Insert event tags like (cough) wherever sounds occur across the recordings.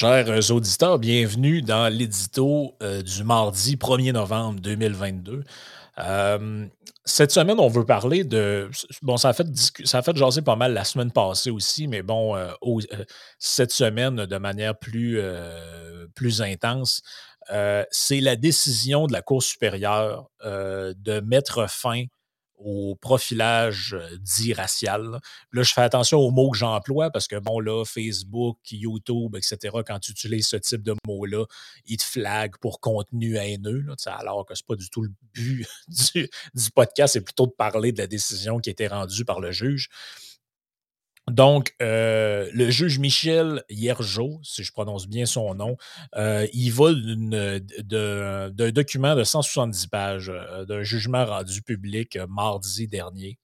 Chers auditeurs, bienvenue dans l'édito euh, du mardi 1er novembre 2022. Euh, cette semaine, on veut parler de. Bon, ça a, fait, ça a fait jaser pas mal la semaine passée aussi, mais bon, euh, cette semaine, de manière plus, plus intense, c'est la décision de la Cour supérieure de mettre fin au profilage euh, dit racial. Là, je fais attention aux mots que j'emploie parce que, bon, là, Facebook, YouTube, etc., quand tu utilises ce type de mots-là, ils te flaguent pour contenu haineux, là, alors que ce n'est pas du tout le but (laughs) du, du podcast, c'est plutôt de parler de la décision qui a été rendue par le juge. Donc, euh, le juge Michel Hiergeau, si je prononce bien son nom, euh, il vole d'un document de 170 pages euh, d'un jugement rendu public mardi dernier,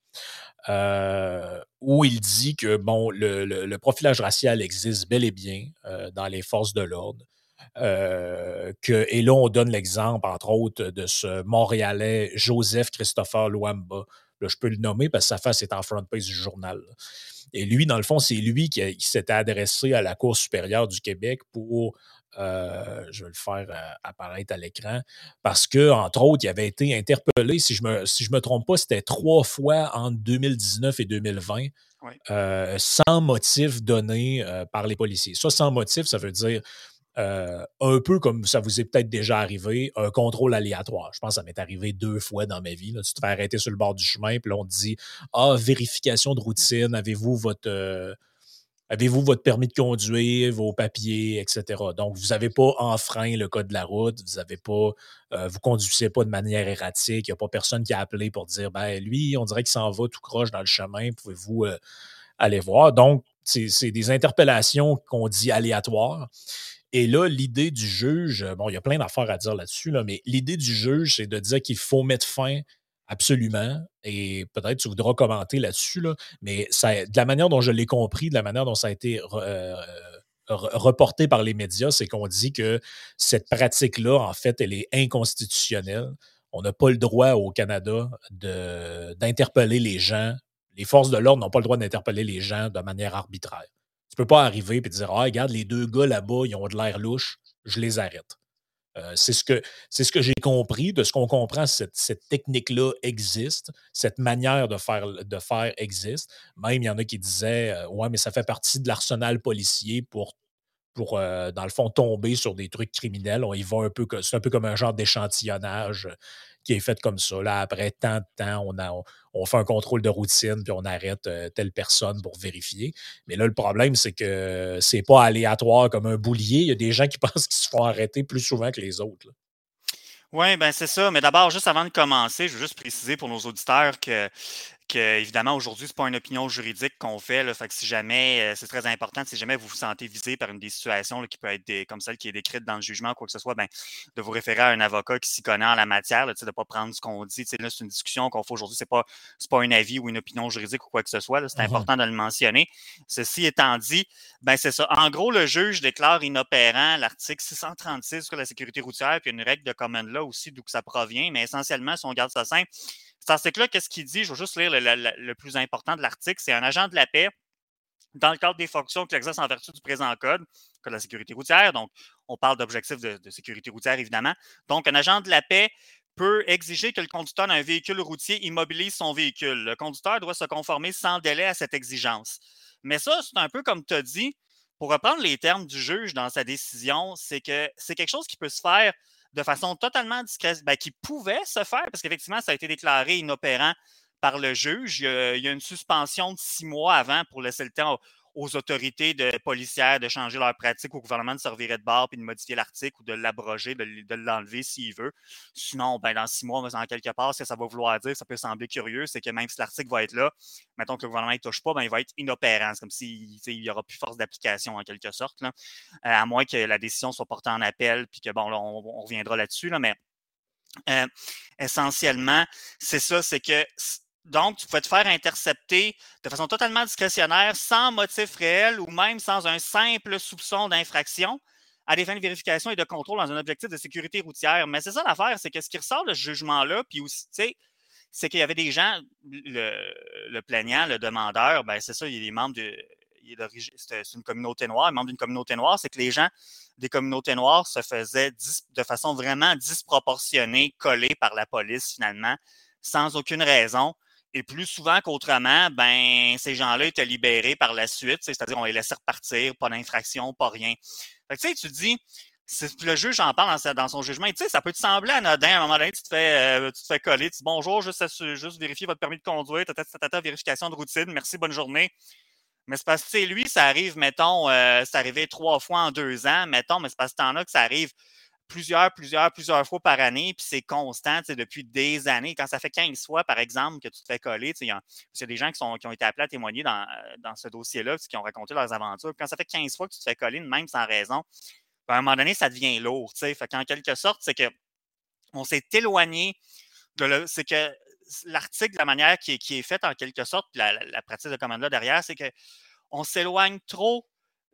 où il dit que bon, le, profilage racial existe bel et bien dans les forces de l'ordre. que, et là, on donne l'exemple, entre autres, de ce Montréalais Joseph Christopher Luamba. Là, je peux le nommer parce que sa face est en front page du journal. Et lui, dans le fond, c'est lui qui, s'était adressé à la Cour supérieure du Québec pour euh, je vais le faire euh, apparaître à l'écran, parce que, entre autres, il avait été interpellé, si je me, si je me trompe pas, c'était trois fois entre 2019 et 2020, euh, sans motif donné par les policiers. Ça, sans motif, ça veut dire euh, un peu comme ça vous est peut-être déjà arrivé, un contrôle aléatoire. Je pense que ça m'est arrivé deux fois dans ma vie. Tu te fais arrêter sur le bord du chemin, puis là, on te dit Ah, vérification de routine, avez-vous votre. Euh, avez-vous votre permis de conduire, vos papiers, etc. Donc, vous n'avez pas enfreint le code de la route, vous avez pas, euh, vous conduisez pas de manière erratique, il n'y a pas personne qui a appelé pour dire ben lui, on dirait qu'il s'en va tout croche dans le chemin, pouvez-vous aller voir. Donc, c'est des interpellations qu'on dit aléatoires. Et là, l'idée du juge, bon, il y a plein d'affaires à dire là-dessus, là, mais l'idée du juge, c'est de dire qu'il faut mettre fin absolument, et peut-être tu voudras commenter là-dessus, là, mais de la manière dont je l'ai compris, de la manière dont ça a été euh, reporté par les médias, c'est qu'on dit que cette pratique-là, en fait, elle est inconstitutionnelle. On n'a pas le droit au Canada d'interpeller les gens. Les forces de l'ordre n'ont pas le droit d'interpeller les gens de manière arbitraire. Tu peux pas arriver et dire Ah, regarde, les deux gars là-bas, ils ont de l'air louche, je les arrête. Euh, c'est ce que, ce que j'ai compris. De ce qu'on comprend, cette, cette technique-là existe, cette manière de faire, de faire existe. Même, il y en a qui disaient euh, Ouais, mais ça fait partie de l'arsenal policier pour pour, euh, dans le fond, tomber sur des trucs criminels. Un peu, c'est un peu comme un genre d'échantillonnage qui est fait comme ça. Là, après tant de temps, on, a, on, fait un contrôle de routine, puis on arrête euh, telle personne pour vérifier. Mais là, le problème, c'est que c'est pas aléatoire comme un boulier. Il y a des gens qui (laughs) pensent qu'ils se font arrêter plus souvent que les autres. Oui, ben c'est ça. Mais d'abord, juste avant de commencer, je veux juste préciser pour nos auditeurs que que, évidemment, aujourd'hui, ce n'est pas une opinion juridique qu'on fait. Là, fait que si jamais, euh, c'est très important, si jamais vous vous sentez visé par une des situations qui peut être comme celle qui est décrite dans le jugement, quoi que ce soit, ben, de vous référer à un avocat qui s'y connaît en la matière, de ne pas prendre ce qu'on dit. Là, c'est une discussion qu'on fait aujourd'hui, ce n'est pas, pas un avis ou une opinion juridique ou quoi que ce soit. C'est mmh important de le mentionner. Ceci étant dit, ben, c'est ça. En gros, le juge déclare inopérant l'article 636 sur la sécurité routière, puis une règle de common law aussi, d'où ça provient, mais essentiellement, si on garde ça simple, cet article-là, qu'est-ce qu'il dit? Je vais juste lire le, plus important de l'article. C'est un agent de la paix dans le cadre des fonctions qu'il exerce en vertu du présent code, code de la sécurité routière. Donc, on parle d'objectifs de, sécurité routière, évidemment. Donc, un agent de la paix peut exiger que le conducteur d'un véhicule routier immobilise son véhicule. Le conducteur doit se conformer sans délai à cette exigence. Mais ça, c'est un peu comme tu as dit, pour reprendre les termes du juge dans sa décision, c'est que c'est quelque chose qui peut se faire de façon totalement discrète, ben, qui pouvait se faire, parce qu'effectivement, ça a été déclaré inopérant par le juge. Il y, a, une suspension de six mois avant pour laisser le temps aux autorités de, policières de changer leur pratique, au gouvernement de servir de barre puis de modifier l'article ou de l'abroger, de, l'enlever s'il veut. Sinon, ben, dans six mois, en quelque part, ce que ça va vouloir dire, ça peut sembler curieux, c'est que même si l'article va être là, mettons que le gouvernement ne touche pas, ben, il va être inopérant. C'est comme s'il n'y aura plus force d'application en quelque sorte, là. Euh, à moins que la décision soit portée en appel, puis que bon, là, on, reviendra là-dessus, là, mais euh, essentiellement, c'est ça, c'est que donc, tu pouvais te faire intercepter de façon totalement discrétionnaire, sans motif réel ou même sans un simple soupçon d'infraction à des fins de vérification et de contrôle dans un objectif de sécurité routière. Mais c'est ça l'affaire, c'est que ce qui ressort de ce jugement-là, puis aussi, tu sais, c'est qu'il y avait des gens, le, plaignant, le demandeur, ben c'est ça, il des membres de, une communauté noire, membre d'une communauté noire, c'est que les gens des communautés noires se faisaient de façon vraiment disproportionnée coller par la police finalement, sans aucune raison. Et plus souvent qu'autrement, ben, ces gens-là étaient libérés par la suite, c'est-à-dire on les laissait repartir, pas d'infraction, pas rien. Fait que, tu sais, tu dis, le juge en parle dans, son jugement. Tu sais, ça peut te sembler anodin. À un moment donné, tu te fais, euh, tu te fais coller. Tu dis bonjour, juste, vérifier votre permis de conduire, tata, vérification de routine, merci, bonne journée. Mais c'est parce que, lui, ça arrive, mettons, euh, c'est arrivé trois fois en deux ans, mettons, mais c'est parce que t'en as que ça arrive plusieurs, plusieurs, plusieurs fois par année, puis c'est constant depuis des années. Quand ça fait 15 fois, par exemple, que tu te fais coller, il y, a des gens qui, sont, qui ont été appelés à témoigner dans, dans ce dossier-là, qui ont raconté leurs aventures. quand ça fait 15 fois que tu te fais coller, même sans raison, ben, à un moment donné, ça devient lourd. Fait qu'en quelque sorte, c'est que on s'est éloigné de le. C'est que l'article, la manière qui est, qui est faite en quelque sorte, la, la pratique de commande là derrière, c'est qu'on s'éloigne trop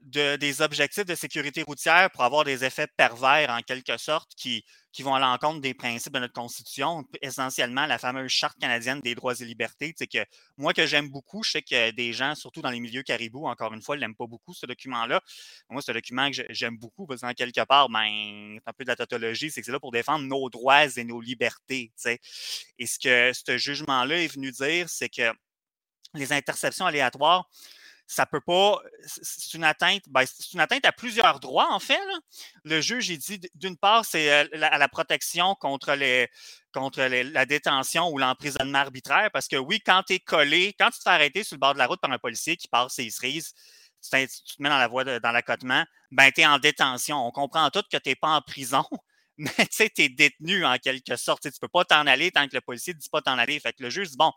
des objectifs de sécurité routière pour avoir des effets pervers en quelque sorte qui, qui vont à l'encontre des principes de notre Constitution, essentiellement la fameuse Charte canadienne des droits et libertés. Que moi que j'aime beaucoup, je sais que des gens, surtout dans les milieux caribous, encore une fois, ne l'aiment pas beaucoup, ce document-là. Moi, c'est un document que j'aime beaucoup parce qu'en quelque part, ben, c'est un peu de la tautologie, c'est que c'est là pour défendre nos droits et nos libertés. Et ce que ce jugement-là est venu dire, c'est que les interceptions aléatoires, ça peut pas. C'est une atteinte. Ben, c'est une atteinte à plusieurs droits, en fait. Le juge, il dit d'une part, c'est à euh, la, protection contre la détention ou l'emprisonnement arbitraire. Parce que oui, quand tu es collé, quand tu te fais arrêter sur le bord de la route par un policier qui passe ses cerises, tu, te mets dans la voie dans l'accotement, ben tu es en détention. On comprend tout que tu n'es pas en prison, (laughs) mais tu sais, tu es détenu en quelque sorte. tu ne peux pas t'en aller tant que le policier ne dit pas t'en aller. Fait que le juge dit bon,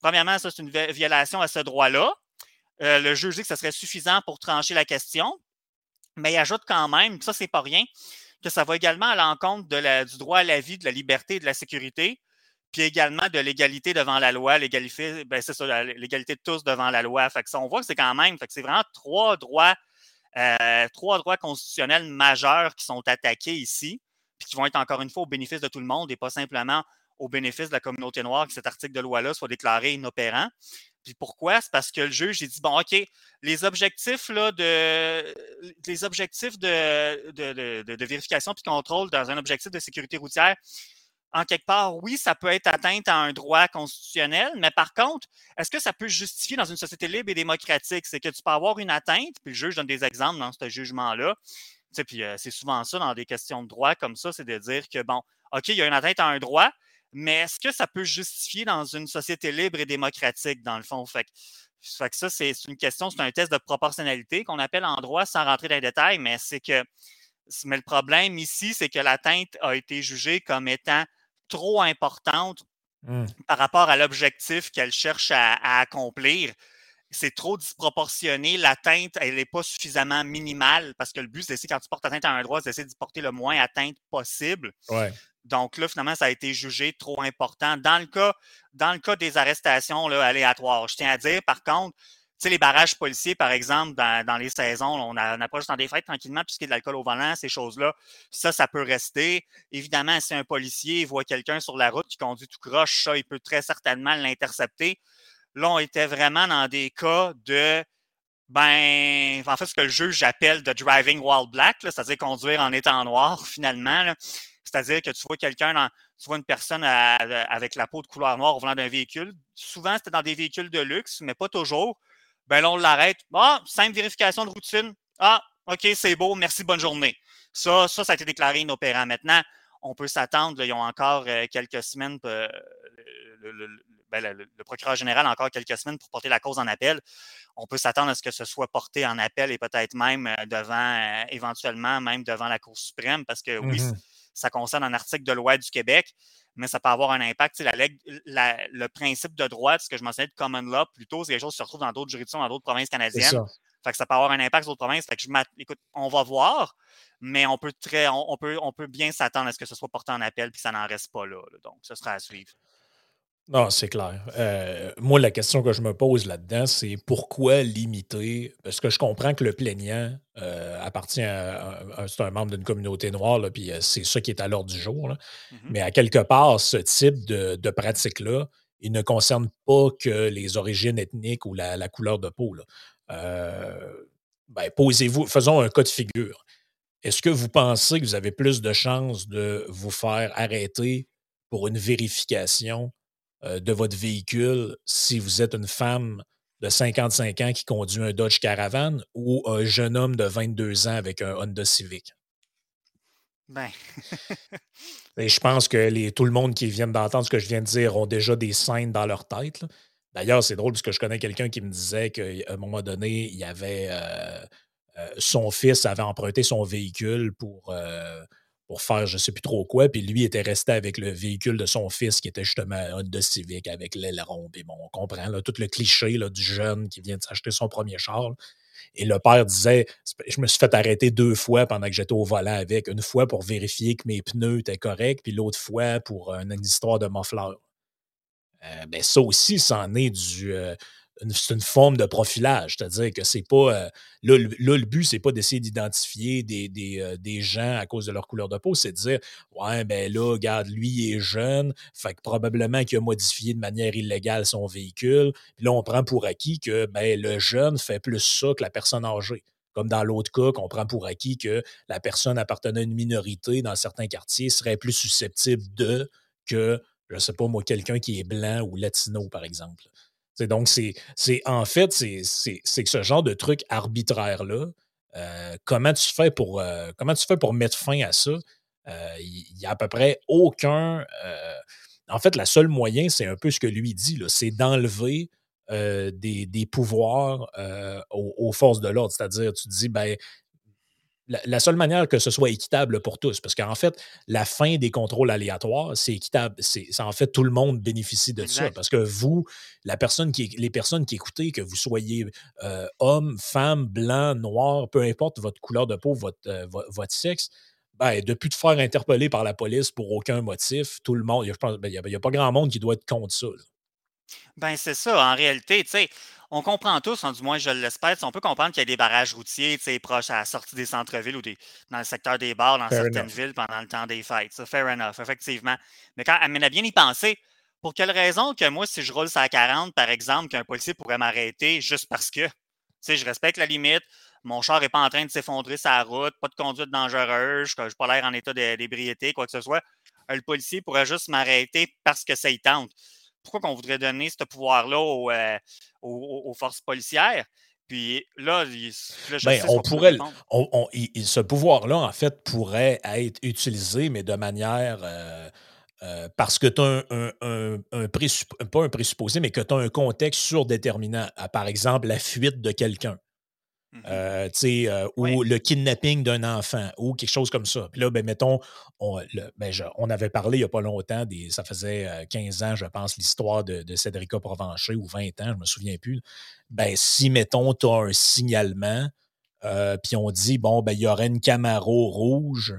premièrement, ça, c'est une violation à ce droit-là. Euh, le juge dit que ce serait suffisant pour trancher la question, mais il ajoute quand même, ça, c'est pas rien, que ça va également à l'encontre du droit à la vie, de la liberté et de la sécurité, puis également de l'égalité devant la loi, l'égalité, ben l'égalité de tous devant la loi. Fait que ça, on voit que c'est quand même, c'est vraiment trois droits, euh, trois droits constitutionnels majeurs qui sont attaqués ici, puis qui vont être encore une fois au bénéfice de tout le monde et pas simplement au bénéfice de la communauté noire que cet article de loi-là soit déclaré inopérant. Puis pourquoi? C'est parce que le juge, il dit, bon, OK, les objectifs, là, de, les objectifs de, de, de, vérification puis contrôle dans un objectif de sécurité routière, en quelque part, oui, ça peut être atteinte à un droit constitutionnel, mais par contre, est-ce que ça peut justifier dans une société libre et démocratique? C'est que tu peux avoir une atteinte, puis le juge donne des exemples dans ce jugement-là. Tu sais, puis euh, c'est souvent ça dans des questions de droit comme ça, c'est de dire que, bon, OK, il y a une atteinte à un droit, mais est-ce que ça peut justifier dans une société libre et démocratique, dans le fond? Fait que, ça, c'est une question, c'est un test de proportionnalité qu'on appelle en droit sans rentrer dans les détails, mais c'est que mais le problème ici, c'est que l'atteinte a été jugée comme étant trop importante mmh. par rapport à l'objectif qu'elle cherche à, accomplir. C'est trop disproportionné. L'atteinte, elle n'est pas suffisamment minimale parce que le but, c'est quand tu portes atteinte à un droit, c'est d'essayer de porter le moins atteinte possible. Ouais. Donc là, finalement, ça a été jugé trop important. Dans le cas, dans le cas des arrestations là, aléatoires, je tiens à dire, par contre, tu sais, les barrages policiers, par exemple, dans, les saisons, on, approche dans des fêtes tranquillement, puisqu'il y a de l'alcool au volant, ces choses-là, ça, ça peut rester. Évidemment, si un policier voit quelqu'un sur la route qui conduit tout croche, ça, il peut très certainement l'intercepter. Là, on était vraiment dans des cas de ben, en fait, ce que le juge appelle de driving while black, c'est-à-dire conduire en étant noir, finalement. C'est-à-dire que tu vois quelqu'un, tu vois une personne avec la peau de couleur noire au volant d'un véhicule. Souvent, c'était dans des véhicules de luxe, mais pas toujours. Ben là, on l'arrête. Ah, simple vérification de routine. Ah, OK, c'est beau, merci, bonne journée. Ça, ça, ça a été déclaré inopérant. Maintenant, on peut s'attendre, ils ont encore euh, quelques semaines, euh, ben, le, procureur général a encore quelques semaines pour porter la cause en appel. On peut s'attendre à ce que ce soit porté en appel et peut-être même euh, devant, éventuellement, même devant la Cour suprême, parce que oui, mmh ça concerne un article de loi du Québec, mais ça peut avoir un impact. La, le principe de droit, ce que je mentionnais de common law, plutôt, c'est quelque chose qui se retrouve dans d'autres juridictions, dans d'autres provinces canadiennes. Ça. Fait que ça peut avoir un impact sur d'autres provinces. Fait que je écoute, on va voir, mais on peut très, on, peut, on peut bien s'attendre à ce que ce soit porté en appel puis que ça n'en reste pas là, Donc, ce sera à suivre. Non, c'est clair. Euh, moi, la question que je me pose là-dedans, c'est pourquoi limiter? Parce que je comprends que le plaignant euh, appartient à, c'est un membre d'une communauté noire, puis euh, c'est ça qui est à l'ordre du jour. Mm-hmm. Mais à quelque part, ce type de, pratique-là, il ne concerne pas que les origines ethniques ou la, couleur de peau. ben, posez-vous, faisons un cas de figure. Est-ce que vous pensez que vous avez plus de chances de vous faire arrêter pour une vérification de votre véhicule si vous êtes une femme de 55 ans qui conduit un Dodge Caravan ou un jeune homme de 22 ans avec un Honda Civic? Ben. (laughs) Et je pense que les, tout le monde qui vient d'entendre ce que je viens de dire ont déjà des scènes dans leur tête. D'ailleurs, c'est drôle parce que je connais quelqu'un qui me disait qu'à un moment donné, il y avait euh, euh, son fils avait emprunté son véhicule pour, euh, pour faire je sais plus trop quoi, puis lui était resté avec le véhicule de son fils qui était justement un Honda Civic avec l'aileron. Puis bon, on comprend là, tout le cliché là, du jeune qui vient de s'acheter son premier char. Et le père disait Je me suis fait arrêter deux fois pendant que j'étais au volant avec. Une fois pour vérifier que mes pneus étaient corrects, puis l'autre fois pour une, histoire de muffleur. Euh, ben ça aussi, c'en est du, euh, c'est une forme de profilage. C'est-à-dire que c'est pas. Euh, là, le, but, c'est pas d'essayer d'identifier des, euh, des, gens à cause de leur couleur de peau, c'est de dire Ouais, ben là, regarde, lui, il est jeune, fait que probablement qu'il a modifié de manière illégale son véhicule. Puis là, on prend pour acquis que ben, le jeune fait plus ça que la personne âgée. Comme dans l'autre cas, qu'on prend pour acquis que la personne appartenant à une minorité dans certains quartiers serait plus susceptible de que, je ne sais pas moi, quelqu'un qui est blanc ou latino, par exemple donc, c'est en fait, c'est que ce genre de truc arbitraire-là, euh, comment, tu fais pour, euh, comment tu fais pour mettre fin à ça? Euh, il n'y a à peu près aucun. en fait, la seule moyen, c'est un peu ce que lui dit, c'est d'enlever des, des, pouvoirs aux, aux, forces de l'ordre. C'est-à-dire, tu te dis, ben, la, seule manière que ce soit équitable pour tous, parce qu'en fait, la fin des contrôles aléatoires, c'est équitable. C'est en fait tout le monde bénéficie de ça. Parce que vous, la personne qui, les personnes qui écoutez, que vous soyez euh, homme, femme, blanc, noir, peu importe votre couleur de peau, votre, euh, votre sexe, ben, depuis te faire interpeller par la police pour aucun motif, tout le monde, il n'y ben, a, pas grand monde qui doit être contre ça. Ben, c'est ça. En réalité, tu sais, on comprend tous, hein, du moins je l'espère, on peut comprendre qu'il y a des barrages routiers proches à la sortie des centres-villes ou des, dans le secteur des bars dans certaines villes pendant le temps des fêtes. Ça, fair enough, effectivement. Mais quand elle à bien y penser, pour quelle raison que moi, si je roule à 40, par exemple, qu'un policier pourrait m'arrêter juste parce que je respecte la limite, mon char n'est pas en train de s'effondrer sur la route, pas de conduite dangereuse, je n'ai pas l'air en état d'ébriété, quoi que ce soit. Le policier pourrait juste m'arrêter parce que ça y tente pourquoi qu'on voudrait donner ce pouvoir-là euh, aux, forces policières? Puis là, ben, on pourrait, ce pouvoir-là, en fait, pourrait être utilisé, mais de manière. Euh, euh, parce que tu as un, un, un, pas un présupposé, mais que tu as un contexte surdéterminant. par exemple, la fuite de quelqu'un. Mmh euh, euh, ou le kidnapping d'un enfant, ou quelque chose comme ça. Puis là, ben, mettons, on, ben, on avait parlé il n'y a pas longtemps, des, ça faisait 15 euh, ans, je pense, l'histoire de, de Cédrica Provencher, ou 20 ans, je ne me souviens plus. Ben, si, mettons, tu as un signalement, puis on dit, bon, ben, il y aurait une Camaro rouge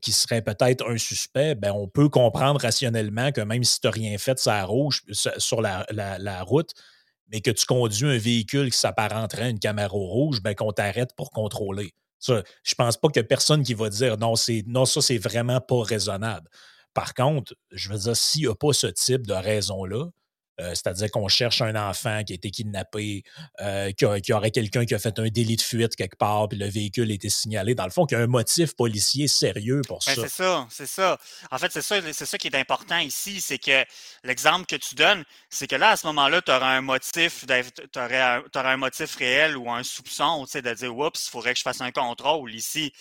qui serait peut-être un suspect, ben, on peut comprendre rationnellement que même si tu n'as rien fait sur rouge, sur la, la route, mais que tu conduis un véhicule qui s'apparenterait à une Camaro rouge, ben, qu'on t'arrête pour contrôler. Ça, je pense pas a personne qui va dire non, c'est non, ça, c'est vraiment pas raisonnable. Par contre, je veux dire, s'il n'y a pas ce type de raison-là, euh, c'est-à-dire qu'on cherche un enfant qui a été kidnappé, euh, qu'il y aurait quelqu'un qui a fait un délit de fuite quelque part, puis le véhicule a été signalé. Dans le fond, qu'il y a un motif policier sérieux pour ben, ça. c'est ça, c'est ça. En fait, c'est ça, c'est ça qui est important ici, c'est que l'exemple que tu donnes, c'est que là, à ce moment-là, tu auras un motif, tu aurais, un motif réel ou un soupçon, tu sais, de dire, oups, il faudrait que je fasse un contrôle ici.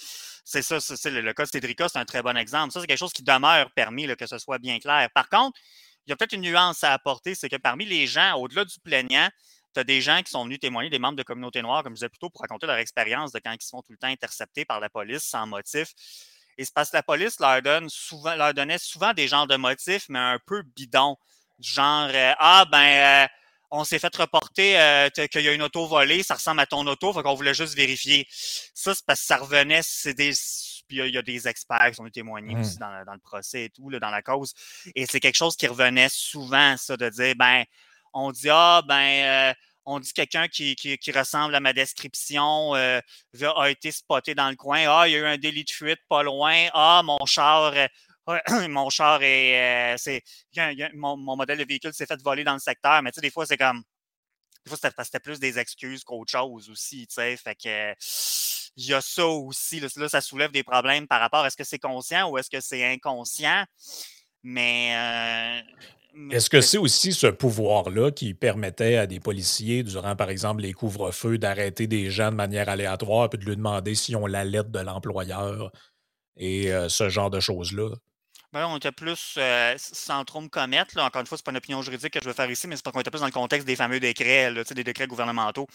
C'est ça, c'est le, cas de Cédrica, c'est un très bon exemple. Ça, c'est quelque chose qui demeure permis, que ce soit bien clair. Par contre, il y a peut-être une nuance à apporter, c'est que parmi les gens, au-delà du plaignant, tu as des gens qui sont venus témoigner, des membres de communauté noire, comme je disais plutôt, pour raconter leur expérience de quand ils sont tout le temps interceptés par la police sans motif. Et c'est parce que la police leur, donne souvent, leur donnait souvent des genres de motifs, mais un peu bidons. Du genre euh, Ah, ben, euh, on s'est fait reporter euh, qu'il y a une auto volée, ça ressemble à ton auto, fait qu'on voulait juste vérifier. Ça, c'est parce que ça revenait, c'est des puis il y, a des experts qui sont témoignés aussi mmh. dans, le procès et tout, dans la cause. Et c'est quelque chose qui revenait souvent, ça, de dire, ben, on dit, ah, ben, euh, on dit quelqu'un qui, ressemble à ma description euh, a été spoté dans le coin. Ah, il y a eu un délit de fuite pas loin. Ah, mon char, euh, (clears throat) mon char est. c'est, mon, modèle de véhicule s'est fait voler dans le secteur. Mais tu sais, des fois, c'est comme. Des fois, c'était plus des excuses qu'autre chose aussi, tu sais. Fait que il y a ça aussi. Là, ça soulève des problèmes par rapport à est-ce que c'est conscient ou est-ce que c'est inconscient. Mais. Euh, est-ce que c'est aussi ce pouvoir-là qui permettait à des policiers, durant par exemple les couvre-feux, d'arrêter des gens de manière aléatoire puis de lui demander s'ils ont la lettre de l'employeur et euh, ce genre de choses-là? Ben, on était plus, euh, sans trop me commettre, là, encore une fois, c'est pas une opinion juridique que je veux faire ici, mais c'est parce qu'on était plus dans le contexte des fameux décrets, des décrets gouvernementaux,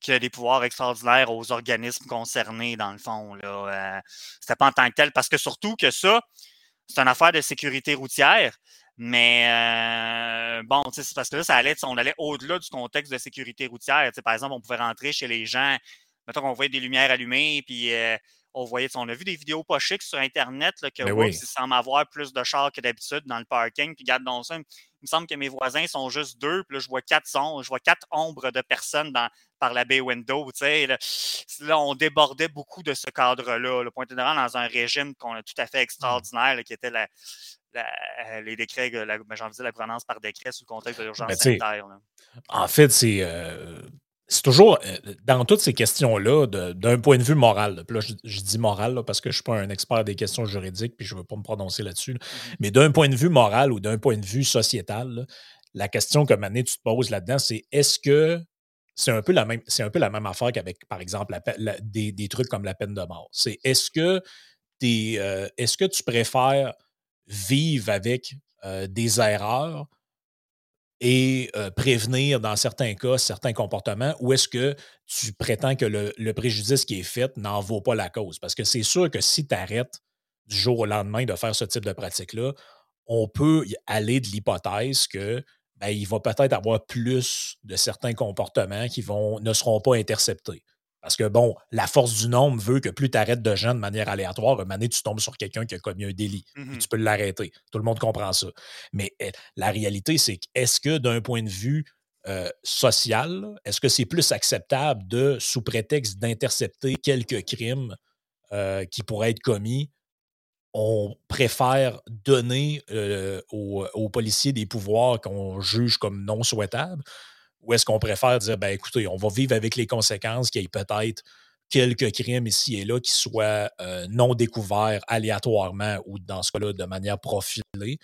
qui ont des pouvoirs extraordinaires aux organismes concernés, dans le fond. Là. Euh, c'était pas en tant que tel, parce que surtout que ça, c'est une affaire de sécurité routière. Mais euh, bon, c'est parce que là, ça allait, on allait au-delà du contexte de sécurité routière. par exemple, on pouvait rentrer chez les gens, mettons qu'on voyait des lumières allumées, puis on voyait, on a vu des vidéos pas chics sur Internet là, que ben oui. semble avoir plus de chars que d'habitude dans le parking. Puis garde dans ça, il me semble que mes voisins sont juste deux. Puis là, je vois quatre sons, je vois quatre ombres de personnes dans, par la bay window. Là, là, on débordait beaucoup de ce cadre-là. Le point général dans un régime qu'on a tout à fait mmh. extraordinaire, qui était la, les décrets, ben, j'ai envie de dire la gouvernance par décret sous le contexte de l'urgence ben, sanitaire. En fait, c'est. Euh, c'est toujours, euh, dans toutes ces questions-là, d'un point de vue moral, là, je, dis moral parce que je ne suis pas un expert des questions juridiques, puis je ne veux pas me prononcer là-dessus, mm-hmm. mais d'un point de vue moral ou d'un point de vue sociétal, la question que maintenant tu te poses là-dedans, c'est est-ce que c'est un peu la même, c'est un peu la même affaire qu'avec, par exemple, des, trucs comme la peine de mort. C'est est-ce que, euh, est-ce que tu préfères vivre avec euh, des erreurs et prévenir dans certains cas certains comportements ou est-ce que tu prétends que le, préjudice qui est fait n'en vaut pas la cause? Parce que c'est sûr que si tu arrêtes du jour au lendemain de faire ce type de pratique-là, on peut aller de l'hypothèse que ben, il va peut-être avoir plus de certains comportements qui vont, ne seront pas interceptés. Parce que, bon, la force du nombre veut que plus tu arrêtes de gens de manière aléatoire, un moment tu tombes sur quelqu'un qui a commis un délit. Mmh tu peux l'arrêter. Tout le monde comprend ça. Mais eh, la réalité, c'est est-ce que d'un point de vue euh, social, est-ce que c'est plus acceptable de, sous prétexte d'intercepter quelques crimes euh, qui pourraient être commis, on préfère donner euh, aux, policiers des pouvoirs qu'on juge comme non souhaitables ou est-ce qu'on préfère dire, ben écoutez, on va vivre avec les conséquences qu'il y ait peut-être quelques crimes ici et là qui soient euh, non découverts aléatoirement ou dans ce cas-là de manière profilée,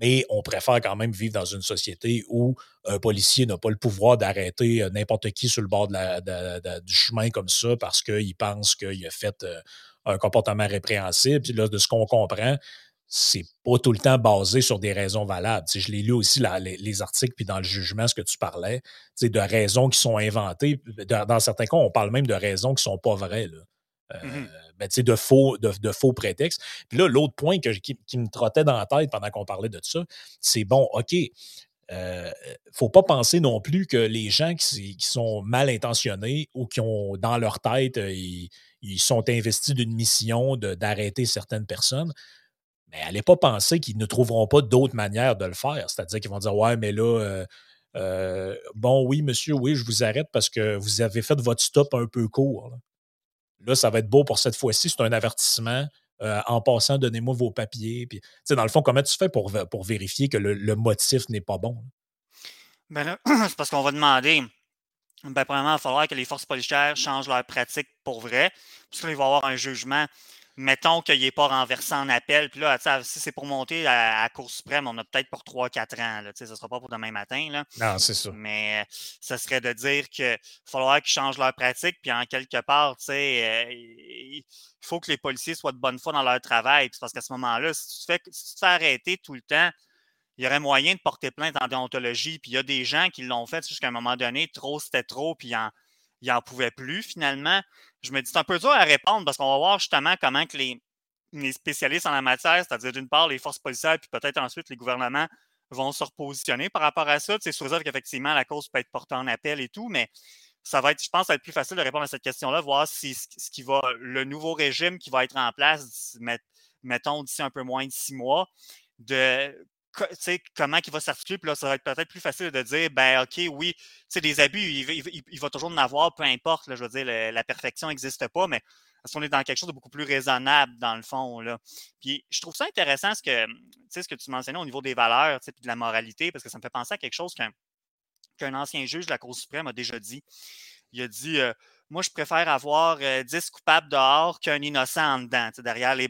mais on préfère quand même vivre dans une société où un policier n'a pas le pouvoir d'arrêter euh, n'importe qui sur le bord du chemin comme ça parce qu'il pense qu'il a fait euh, un comportement répréhensible. Puis là, de ce qu'on comprend, c'est pas tout le temps basé sur des raisons valables. je l'ai lu aussi les, articles, puis dans le jugement, ce que tu parlais, de raisons qui sont inventées. dans certains cas, on parle même de raisons qui sont pas vraies. Là. Euh, mmh ben, de, faux, de, faux prétextes. Puis là, l'autre point que, qui, me trottait dans la tête pendant qu'on parlait de ça, c'est bon, OK, euh, faut pas penser non plus que les gens qui, sont mal intentionnés ou qui ont dans leur tête, euh, ils, sont investis d'une mission d'arrêter certaines personnes mais n'allez pas penser qu'ils ne trouveront pas d'autres manières de le faire. C'est-à-dire qu'ils vont dire Ouais, mais là, euh, euh, bon, oui, monsieur, oui, je vous arrête parce que vous avez fait votre stop un peu court. Là, ça va être beau pour cette fois-ci. C'est un avertissement. Euh, en passant, donnez-moi vos papiers. Puis, dans le fond, comment tu fais pour, pour vérifier que le, motif n'est pas bon? Ben (clears throat) c'est parce qu'on va demander. Ben, premièrement, il va falloir que les forces policières changent leur pratique pour vrai. Parce qu'il va y avoir un jugement mettons qu'il n'est pas renversé en appel, puis là, si c'est pour monter à, la Cour suprême, on a peut-être pour 3-4 ans. Là, ce ne sera pas pour demain matin. Là. Non, c'est ça. Mais ce serait de dire qu'il faudra qu'ils changent leur pratique, puis en quelque part, euh, il faut que les policiers soient de bonne foi dans leur travail. Parce qu'à ce moment-là, si, tu te fais arrêter tout le temps, il y aurait moyen de porter plainte en déontologie. Puis il y a des gens qui l'ont fait jusqu'à un moment donné, trop c'était trop, puis ils n'en pouvaient plus finalement je me dis, c'est un peu dur à répondre parce qu'on va voir justement comment que les, spécialistes en la matière, c'est-à-dire d'une part les forces policières, puis peut-être ensuite les gouvernements vont se repositionner par rapport à ça. C'est sûr qu'effectivement, la cause peut être portée en appel et tout, mais ça va être, je pense, ça va être plus facile de répondre à cette question-là, voir si ce qui va, le nouveau régime qui va être en place, mettons d'ici un peu moins de six mois, de comment il va s'articuler. Puis là, ça va être peut-être plus facile de dire, ben OK, oui, des abus, il, va toujours en avoir, peu importe. Là, je veux dire, la perfection n'existe pas, mais parce qu'on est dans quelque chose de beaucoup plus raisonnable, dans le fond. Là? Puis je trouve ça intéressant ce que, ce que tu mentionnais au niveau des valeurs et de la moralité, parce que ça me fait penser à quelque chose qu'un ancien juge de la Cour suprême a déjà dit. Il a dit Moi, je préfère avoir 10 coupables dehors qu'un innocent en dedans, derrière les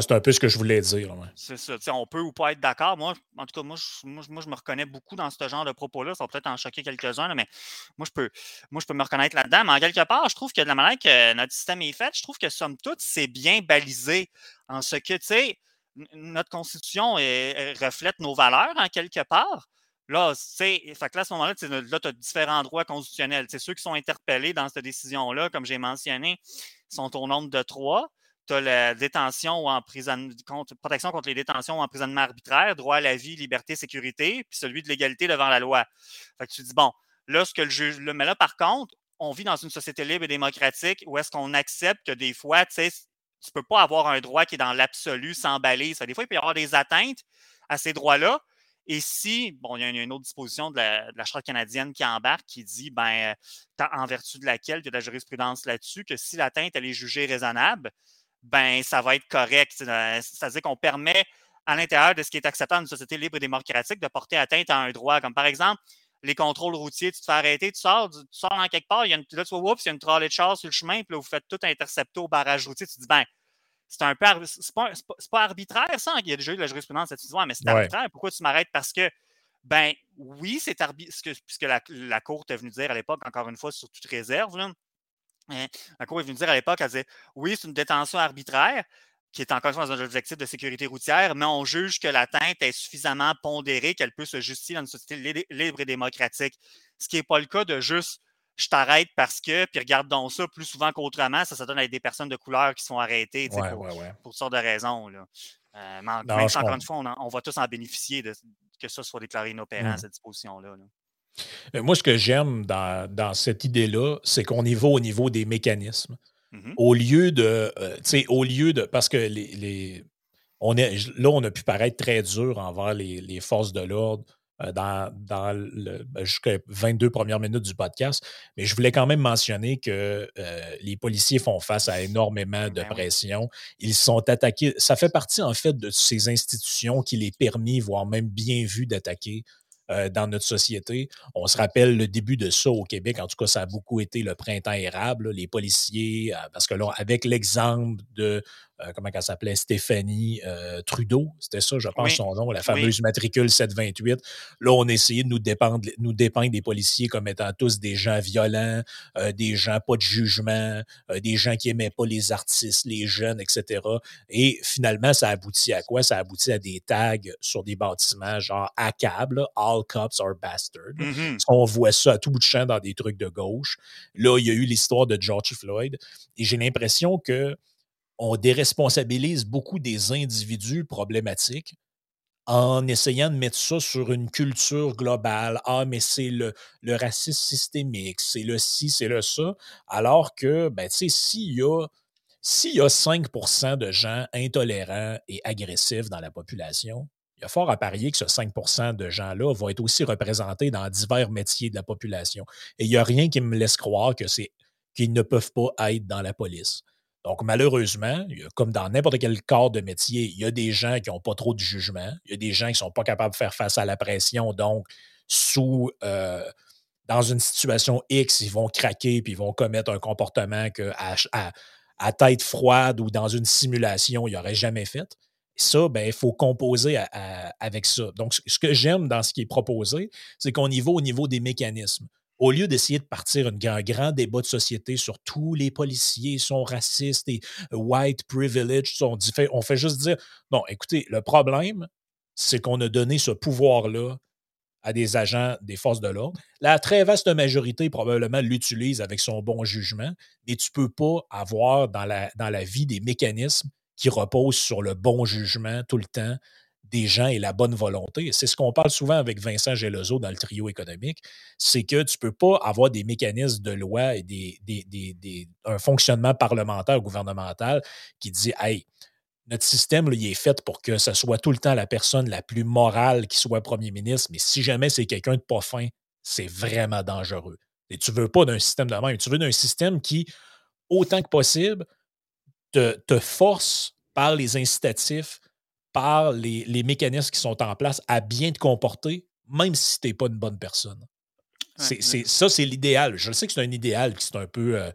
c'est un peu ce que je voulais dire. C'est ça. On peut ou pas être d'accord. Moi, en tout cas, moi je, moi, je me reconnais beaucoup dans ce genre de propos-là. Ça va peut-être en choquer quelques-uns, mais moi je, peux, moi, je peux me reconnaître là-dedans. Mais en quelque part, je trouve que de la manière que notre système est fait, je trouve que somme toute, c'est bien balisé en ce que, tu sais, notre constitution reflète nos valeurs en quelque part. Là, c'est, fait que là, à ce moment-là, là, tu as différents droits constitutionnels. C'est ceux qui sont interpellés dans cette décision-là, comme j'ai mentionné, sont au nombre de trois tu as la détention ou contre, protection contre les détentions ou emprisonnement arbitraire, droit à la vie, liberté, sécurité, puis celui de l'égalité devant la loi. Fait que tu dis, bon, là, ce que le juge. Mais là, par contre, on vit dans une société libre et démocratique où est-ce qu'on accepte que des fois, tu sais, tu peux pas avoir un droit qui est dans l'absolu sans balise. Des fois, il peut y avoir des atteintes à ces droits-là. Et si, bon, il y a une, autre disposition de la, Charte canadienne qui embarque qui dit, ben, euh, en vertu de laquelle, il y a de la jurisprudence là-dessus, que si l'atteinte, elle est jugée raisonnable, ben ça va être correct. C'est-à-dire qu'on permet à l'intérieur de ce qui est acceptable dans une société libre et démocratique de porter atteinte à un droit. Comme par exemple, les contrôles routiers, tu te fais arrêter, tu sors, tu sors en quelque part, il y a une, là, tu vois, oups, il y a une trolley de chars sur le chemin, puis là, vous faites tout intercepter au barrage routier. Tu te dis, ben, c'est un peu, c'est pas, pas, arbitraire, ça. Il y a déjà eu de la jurisprudence, tu dis, mais c'est arbitraire, pourquoi tu m'arrêtes? Parce que, ben, oui, c'est arbitraire, puisque la, la Cour est venue dire à l'époque, encore une fois, sur toute réserve, là, la Cour est venue dire à l'époque, elle disait oui, c'est une détention arbitraire qui est encore une fois dans un objectif de sécurité routière, mais on juge que l'atteinte est suffisamment pondérée qu'elle peut se justifier dans une société libre et démocratique. Ce qui n'est pas le cas de juste je t'arrête parce que, puis regarde donc ça plus souvent qu'autrement, ça, ça donne à des personnes de couleur qui sont arrêtées pour, toutes sortes de raisons. Là. Euh, mais encore une fois, on, va tous en bénéficier de que ça soit déclaré inopérant, mmh. cette disposition-là. là moi, ce que j'aime dans, cette idée-là, c'est qu'on y va au niveau des mécanismes. Mmh au lieu de. Euh, au lieu de. Parce que les, on est, là, on a pu paraître très dur envers les, forces de l'ordre euh, dans, ben, jusqu'à 22 premières minutes du podcast. Mais je voulais quand même mentionner que les policiers font face à énormément de ben pression. Ils sont attaqués. Ça fait partie, en fait, de ces institutions qui les permis, voire même bien vu, d'attaquer euh, dans notre société. On se rappelle le début de ça au Québec. En tout cas, ça a beaucoup été le printemps érable. les policiers, euh, parce que là, avec l'exemple de euh, comment elle s'appelait, Stéphanie euh, Trudeau, c'était ça, je pense, son nom, la fameuse matricule 728. Là, on essayait de nous, dépendre, nous dépeindre des policiers comme étant tous des gens violents, euh, des gens pas de jugement, des gens qui aimaient pas les artistes, les jeunes, etc. Et finalement, ça aboutit à quoi? Ça aboutit à des tags sur des bâtiments genre à câble, All cops are bastards. Mm-hmm. On voit ça à tout bout de champ dans des trucs de gauche. Là, il y a eu l'histoire de George Floyd. Et j'ai l'impression que on déresponsabilise beaucoup des individus problématiques en essayant de mettre ça sur une culture globale. Ah, mais c'est le, le racisme systémique, c'est le ci, c'est le ça. Alors que, ben, tu sais, s'il y a, s'il y a 5% de gens intolérants et agressifs dans la population, il y a fort à parier que ce 5% de gens-là vont être aussi représentés dans divers métiers de la population. Et il n'y a rien qui me laisse croire qu'ils ne peuvent pas être dans la police. Donc, malheureusement, comme dans n'importe quel corps de métier, il y a des gens qui n'ont pas trop de jugement. Il y a des gens qui ne sont pas capables de faire face à la pression. Donc, sous, euh, dans une situation X, ils vont craquer puis ils vont commettre un comportement que à, tête froide ou dans une simulation, ils n'auraient jamais fait. ça, ben, il faut composer avec ça. Donc, ce que j'aime dans ce qui est proposé, c'est qu'on y va au niveau des mécanismes au lieu d'essayer de partir un grand débat de société sur tous les policiers sont racistes et white privilege, sont on fait juste dire, non, écoutez, le problème, c'est qu'on a donné ce pouvoir-là à des agents des forces de l'ordre. La très vaste majorité probablement l'utilise avec son bon jugement, mais tu ne peux pas avoir dans la, dans la vie des mécanismes qui reposent sur le bon jugement tout le temps, des gens et la bonne volonté. C'est ce qu'on parle souvent avec Vincent Gelozo dans le trio économique, c'est que tu ne peux pas avoir des mécanismes de loi et des, un fonctionnement parlementaire ou gouvernemental qui dit Hey, notre système, est fait pour que ce soit tout le temps la personne la plus morale qui soit premier ministre, mais si jamais c'est quelqu'un de pas fin, c'est vraiment dangereux. Et tu ne veux pas d'un système de même, tu veux d'un système qui, autant que possible, te, te force par les incitatifs par les, mécanismes qui sont en place à bien te comporter même si tu n'es pas une bonne personne. C'est, ça, c'est l'idéal. Je sais que c'est un idéal, que c'est un peu euh,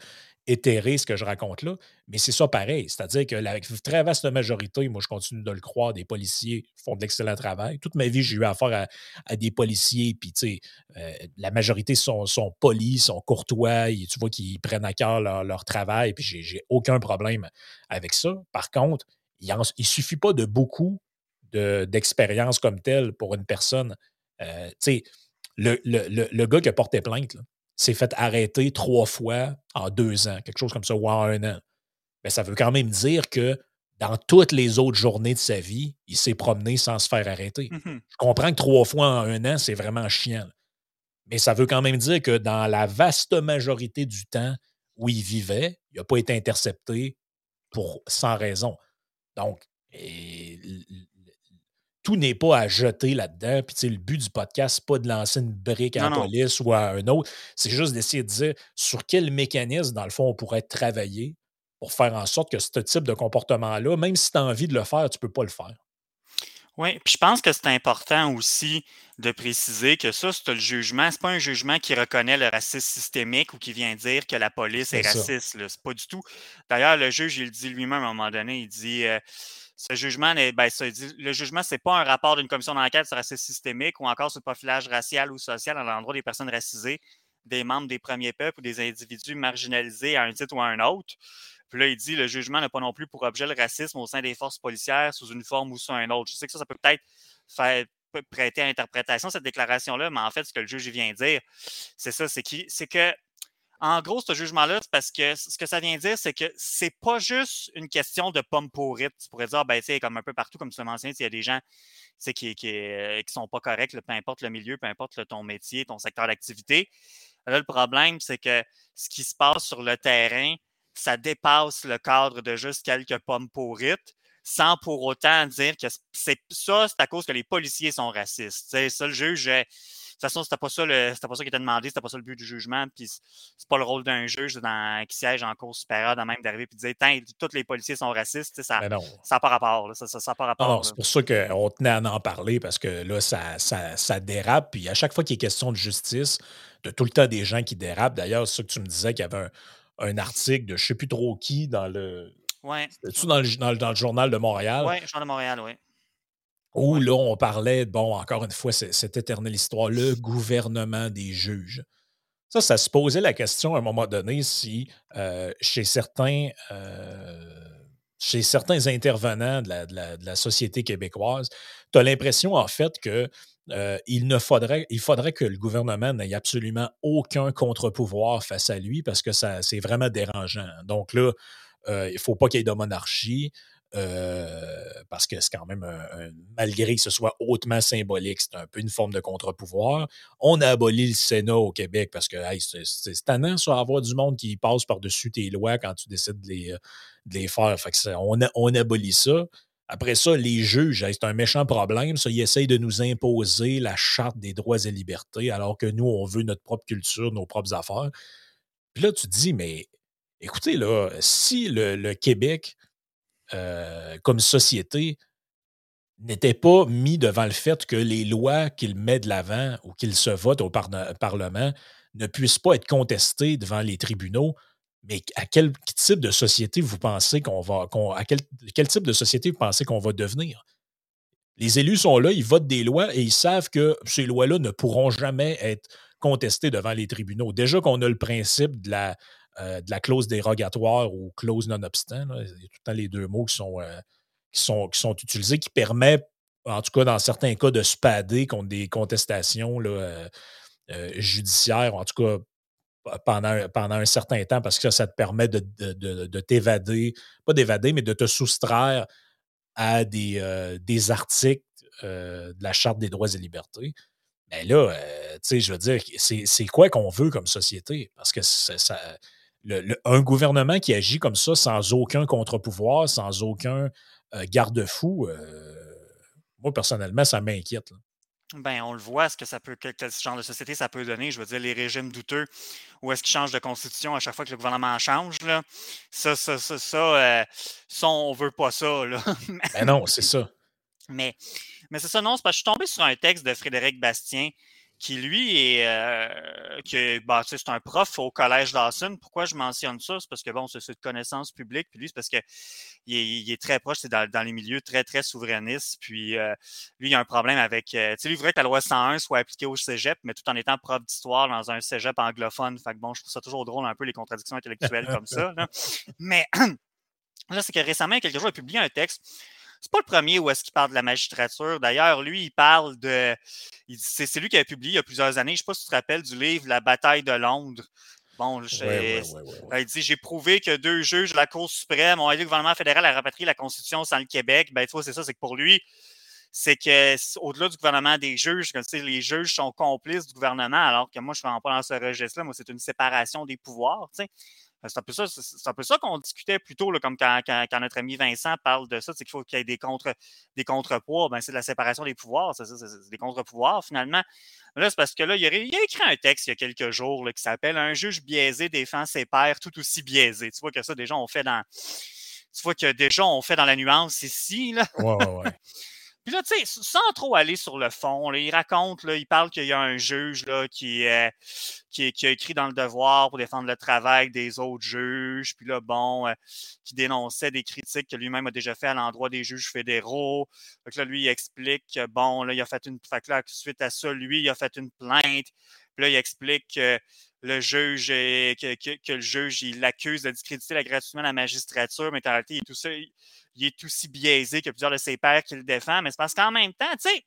éthéré ce que je raconte là, mais c'est ça pareil. C'est-à-dire que la très vaste majorité, moi je continue de le croire, des policiers font de l'excellent travail. Toute ma vie, j'ai eu affaire à, des policiers, puis tu sais, euh, la majorité sont, sont, polis, sont courtois, et tu vois qu'ils prennent à cœur leur, travail, puis j'ai, aucun problème avec ça. Par contre, il ne suffit pas de beaucoup d'expérience comme telle pour une personne. Euh, tu sais, le, le, gars qui a porté plainte, s'est fait arrêter trois fois en deux ans, quelque chose comme ça, ou en un an. Mais ça veut quand même dire que dans toutes les autres journées de sa vie, il s'est promené sans se faire arrêter. Mmh Je comprends que trois fois en un an, c'est vraiment chiant. Mais ça veut quand même dire que dans la vaste majorité du temps où il vivait, il n'a pas été intercepté pour, sans raison. Donc, tout n'est pas à jeter là-dedans. Puis, le but du podcast, c'est pas de lancer une brique à la police ou à un autre. C'est juste d'essayer de dire sur quel mécanisme, dans le fond, on pourrait travailler pour faire en sorte que ce type de comportement-là, même si tu as envie de le faire, tu ne peux pas le faire. Oui, puis je pense que c'est important aussi de préciser que ça, c'est le jugement. Ce n'est pas un jugement qui reconnaît le racisme systémique ou qui vient dire que la police est, raciste. Ce pas du tout. D'ailleurs, le juge, il le dit lui-même à un moment donné, il dit euh, ce jugement, ben, le jugement, ce n'est pas un rapport d'une commission d'enquête sur racisme systémique ou encore sur le profilage racial ou social à l'endroit des personnes racisées, des membres des premiers peuples ou des individus marginalisés à un titre ou à un autre. Puis là, il dit le jugement n'a pas non plus pour objet le racisme au sein des forces policières sous une forme ou sous un autre. Je sais que ça, peut peut-être faire prêter à interprétation cette déclaration-là, mais en fait, ce que le juge vient dire, c'est ça, c'est que en gros, ce jugement-là, c'est parce que ce que ça vient dire, c'est que c'est pas juste une question de pomme pourrite. Tu pourrais dire, ben, comme un peu partout, comme tu l'as mentionné, il y a des gens qui, qui, euh, qui sont pas corrects, peu importe le milieu, peu importe ton métier, ton secteur d'activité. Là, le problème, c'est que ce qui se passe sur le terrain, ça dépasse le cadre de juste quelques pommes pourrites sans pour autant dire que c'est ça, c'est à cause que les policiers sont racistes. C'est ça, le juge, de toute façon, c'était pas ça pas ça qui était demandé, c'était pas ça le but du jugement, puis c'est pas le rôle d'un juge qui siège en cours supérieure de même d'arriver et de dire tous les policiers sont racistes, ça n'a pas rapport. ça, ça, pas rapport. c'est pour ça qu'on tenait à en parler parce que là, ça, ça, dérape. Puis à chaque fois qu'il est question de justice, de tout le temps des gens qui dérapent. D'ailleurs, c'est ça que tu me disais qu'il y avait un, article de je ne sais plus trop qui dans le. Ouais. dans le, dans, le Journal de Montréal? Oui, Journal de Montréal, oui. Où là, on parlait, bon, encore une fois, cette éternelle histoire, le gouvernement des juges. Ça, ça se posait la question à un moment donné si euh, chez, certains, euh, chez certains intervenants de la, société québécoise, tu as l'impression en fait que euh, il, ne faudrait, il faudrait que le gouvernement n'ait absolument aucun contre-pouvoir face à lui parce que ça, c'est vraiment dérangeant. Donc là, il ne faut pas qu'il y ait de monarchie. Euh, parce que c'est quand même, malgré que ce soit hautement symbolique, c'est un peu une forme de contre-pouvoir. On a aboli le Sénat au Québec parce que c'est tannant sur avoir du monde qui passe par-dessus tes lois quand tu décides de les, les faire. On, a, on abolit ça. Après ça, les juges, c'est un méchant problème. Ça, ils essayent de nous imposer la charte des droits et libertés, alors que nous, on veut notre propre culture, nos propres affaires. Puis là, tu te dis, mais écoutez, là, si le Québec euh, comme société, n'était pas mis devant le fait que les lois qu'il met de l'avant ou qu'il se vote au Parlement ne puissent pas être contestées devant les tribunaux. Mais à quel type de société vous pensez qu'on va. à quel, type de société vous pensez qu'on va devenir? Les élus sont là, ils votent des lois et ils savent que ces lois-là ne pourront jamais être contestées devant les tribunaux. Déjà qu'on a le principe de la, euh, de la clause dérogatoire ou clause non-obstant. Il y a tout le temps les deux mots qui sont, euh, qui sont, qui sont utilisés, qui permet, en tout cas dans certains cas, de se pader contre des contestations là, euh, judiciaires, en tout cas pendant, pendant un certain temps, parce que ça, te permet de, de, t'évader, pas d'évader, mais de te soustraire à des, des articles de la Charte des droits et libertés. Mais là, tu sais, je veux dire, c'est quoi qu'on veut comme société? Parce que ça, un gouvernement qui agit comme ça sans aucun contre-pouvoir, sans aucun euh, garde-fou, euh, moi, personnellement, ça m'inquiète. Ben, on le voit, ce que ça peut, quel genre de société ça peut donner. Je veux dire, les régimes douteux, où est-ce qu'ils changent de constitution à chaque fois que le gouvernement change, là. Ça, ça, ça, ça, euh, ça on veut pas ça, là. (laughs) ben non, c'est ça. Mais Mais c'est ça, non, c'est parce que je suis tombé sur un texte de Frédéric Bastien qui lui est euh, que bah, c'est un prof au collège Dawson. Pourquoi je mentionne ça? C'est parce que bon, c'est de connaissance publique, puis lui, c'est parce que il est, très proche, c'est dans, dans, les milieux très, très souverainistes. Puis euh, lui, il a un problème avec. Euh, tu sais, lui, il voudrait que la loi 101 soit appliquée au Cégep, mais tout en étant prof d'histoire dans un Cégep anglophone. Fait que bon, je trouve ça toujours drôle un peu les contradictions intellectuelles comme (laughs) ça. Là. Mais (clears throat) là, c'est que récemment, quelques jours, il a publié un texte c'est pas le premier où est-ce qu'il parle de la magistrature. D'ailleurs, lui, il parle de. C'est lui qui a publié il y a plusieurs années, je ne sais pas si tu te rappelles du livre La bataille de Londres. Bon, il dit J'ai prouvé que deux juges de la Cour suprême ont aidé le gouvernement fédéral à rapatrier la Constitution sans le Québec. Ben, tu vois, c'est ça, c'est que pour lui, c'est que au-delà du gouvernement des juges, que, les juges sont complices du gouvernement, alors que moi, je ne suis pas dans ce registre-là. Moi, c'est une séparation des pouvoirs. sais. Euh, c'est un peu ça, c'est ça qu'on discutait plus tôt, comme quand, notre ami Vincent parle de ça, c'est qu'il faut qu'il y ait des contre des contrepoids. Ben, c'est de la séparation des pouvoirs, c'est des contre-pouvoirs finalement. Là, c'est parce que là, il a, écrit un texte il y a quelques jours qui s'appelle Un juge biaisé défend ses pairs tout aussi biaisés. Tu vois que ça, déjà, on fait dans. Tu vois que déjà, on fait dans la nuance ici. Là. Ouais, ouais. Puis là, tu sais, sans trop aller sur le fond, il raconte, là, il parle qu'il y a un juge là, qui, euh, qui, a écrit dans le devoir pour défendre le travail des autres juges, puis là, bon, euh, qui dénonçait des critiques que lui-même a déjà fait à l'endroit des juges fédéraux. Donc là, lui, il explique que, bon, là, il a fait une. Fait que là, suite à ça, lui, il a fait une plainte. Puis là, il explique que le juge, que, le juge, il l'accuse de discréditer la gratuitement la magistrature, mais en réalité, il est tout ça il est aussi biaisé que plusieurs de ses pairs qui le défendent. Mais c'est parce qu'en même temps, tu sais,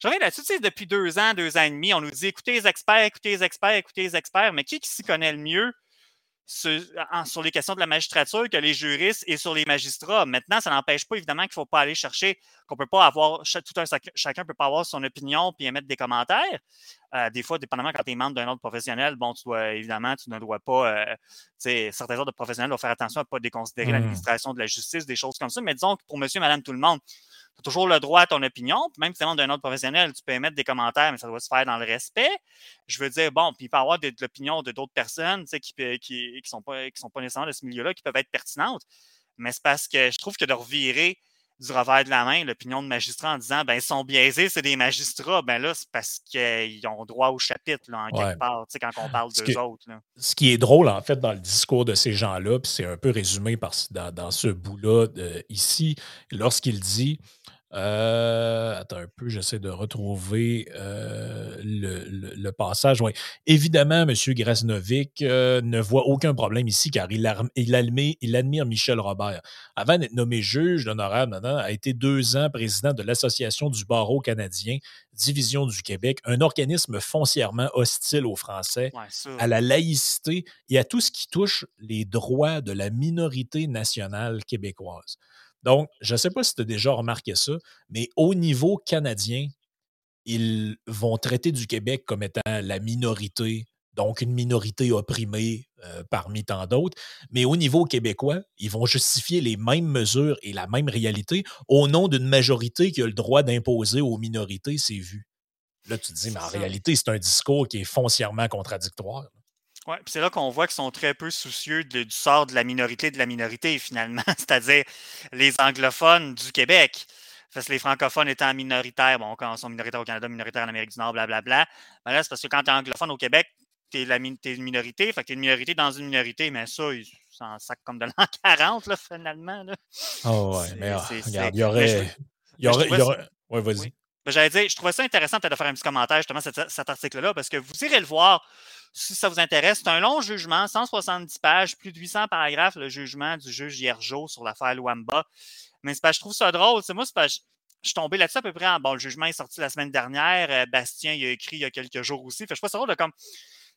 je reviens là-dessus, tu sais, depuis deux ans, deux ans et demi, on nous dit écoutez les experts, écoutez les experts, écoutez les experts, mais qui, qui s'y connaît le mieux sur, les questions de la magistrature que les juristes et sur les magistrats? Maintenant, ça n'empêche pas évidemment qu'il ne faut pas aller chercher, qu'on peut pas avoir, tout un, chacun ne peut pas avoir son opinion puis émettre des commentaires. Euh, des fois, dépendamment quand tu es membre d'un autre professionnel, bon, tu dois, évidemment, tu ne dois pas, euh, certains autres professionnels doivent faire attention à ne pas déconsidérer mmh. l'administration de la justice, des choses comme ça. Mais disons que pour monsieur, madame, tout le monde, tu as toujours le droit à ton opinion. même si tu es membre d'un autre professionnel, tu peux émettre des commentaires, mais ça doit se faire dans le respect. Je veux dire, bon, puis il peut y avoir de, l'opinion de d'autres personnes qui ne qui, qui sont, pas, qui sont pas nécessairement de ce milieu-là, qui peuvent être pertinentes. Mais c'est parce que je trouve que de revirer du revers de la main l'opinion de magistrats en disant ben ils sont biaisés, c'est des magistrats. Ben là, c'est parce qu'ils ont droit au chapitre là, en quelque part, quand on parle d'eux autres. Ce qui est drôle, en fait, dans le discours de ces gens-là, puis c'est un peu résumé par, dans, dans ce bout-là ici, lorsqu'il dit euh, attends un peu, j'essaie de retrouver euh, le, passage. Évidemment, M. Grasnovic euh, ne voit aucun problème ici car il, il, admire, Michel Robert. Avant d'être nommé juge, l'honorable a été deux ans président de l'Association du barreau canadien, division du Québec, un organisme foncièrement hostile aux Français, à la laïcité et à tout ce qui touche les droits de la minorité nationale québécoise. Donc, je ne sais pas si tu as déjà remarqué ça, mais au niveau canadien, ils vont traiter du Québec comme étant la minorité, donc une minorité opprimée euh, parmi tant d'autres. Mais au niveau québécois, ils vont justifier les mêmes mesures et la même réalité au nom d'une majorité qui a le droit d'imposer aux minorités ses vues. Là, tu te dis, mais en réalité, c'est un discours qui est foncièrement contradictoire. Oui, c'est là qu'on voit qu'ils sont très peu soucieux du sort de la minorité de la minorité, finalement, (laughs) c'est-à-dire les anglophones du Québec. Parce que les francophones étant minoritaires, bon, quand ils sont minoritaires au Canada, minoritaires en Amérique du Nord, blablabla. Ben là, c'est parce que quand tu es anglophone au Québec, tu es, une minorité, fait que tu es une minorité dans une minorité, mais ça, ils s'en sac comme de l'an (laughs) 40, là, finalement. Là. Oh, ouais, mais regarde, il y aurait. Il y aurait. Ouais, vas-y. J'allais dire, je trouvais ça intéressant de faire un petit commentaire justement cet, cet article-là, parce que vous irez le voir si ça vous intéresse. C'est un long jugement, 170 pages, plus de 800 paragraphes, le jugement du juge Hiergeau sur l'affaire Luamba. Mais je trouve ça drôle. Moi, pas, je, suis tombé là-dessus à peu près. En, bon, le jugement est sorti la semaine dernière. Euh, Bastien, il a écrit il y a quelques jours aussi. Je sais pas, drôle de comme.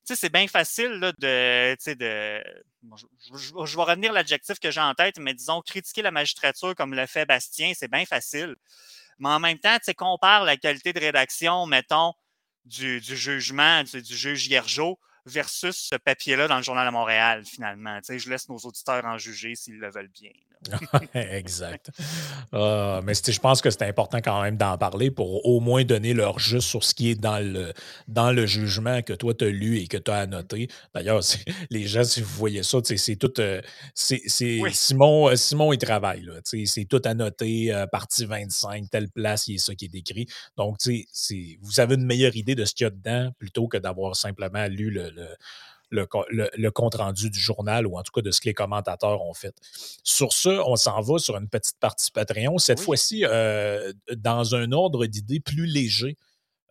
Tu sais, c'est bien facile de. De je, vais revenir l'adjectif que j'ai en tête, mais disons, critiquer la magistrature comme le fait Bastien, c'est bien facile. Mais en même temps, tu compare la qualité de rédaction, mettons, du, jugement du, juge Hiergeau versus ce papier-là dans le Journal de Montréal, finalement. je laisse nos auditeurs en juger s'ils le veulent bien. (laughs) exact. Euh, mais je pense que c'est important quand même d'en parler pour au moins donner leur juste sur ce qui est dans le, dans le jugement que toi, tu as lu et que tu as annoté. D'ailleurs, les gens, si vous voyez ça, c'est tout. Euh, c'est Simon, euh, Simon, il travaille. C'est tout annoté, partie 25, telle place, il y a ça qui est décrit. Donc, vous avez une meilleure idée de ce qu'il y a dedans plutôt que d'avoir simplement lu le le, compte-rendu du journal ou en tout cas de ce que les commentateurs ont fait. Sur ce, on s'en va sur une petite partie Patreon. Cette fois-ci, euh, dans un ordre d'idées plus léger,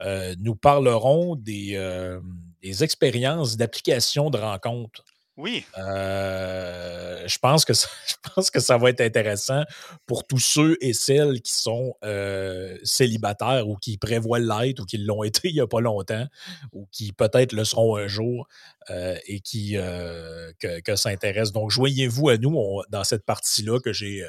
euh, nous parlerons des, euh, des expériences d'application de rencontres oui. Euh, je, pense que ça, (laughs) je pense que ça va être intéressant pour tous ceux et celles qui sont euh, célibataires ou qui prévoient l'être ou qui l'ont (laughs) été il n'y a pas longtemps ou qui peut-être le seront un jour euh, et qui que, que s'intéressent. Donc, joignez-vous à nous dans cette partie-là que j'ai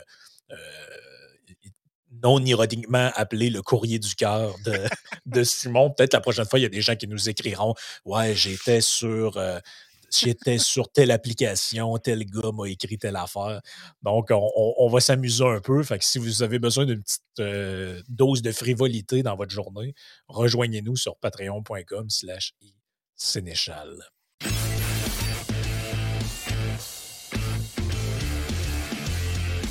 non ironiquement appelé le courrier du cœur de, (laughs) de Simon. Peut-être la prochaine fois, il y a des gens qui nous écriront Ouais, j'étais sur j'étais sur telle application, tel gars m'a écrit telle affaire. Donc, on, va s'amuser un peu. Fait que si vous avez besoin d'une petite euh, dose de frivolité dans votre journée, rejoignez-nous sur patreon.com slash sénéchal.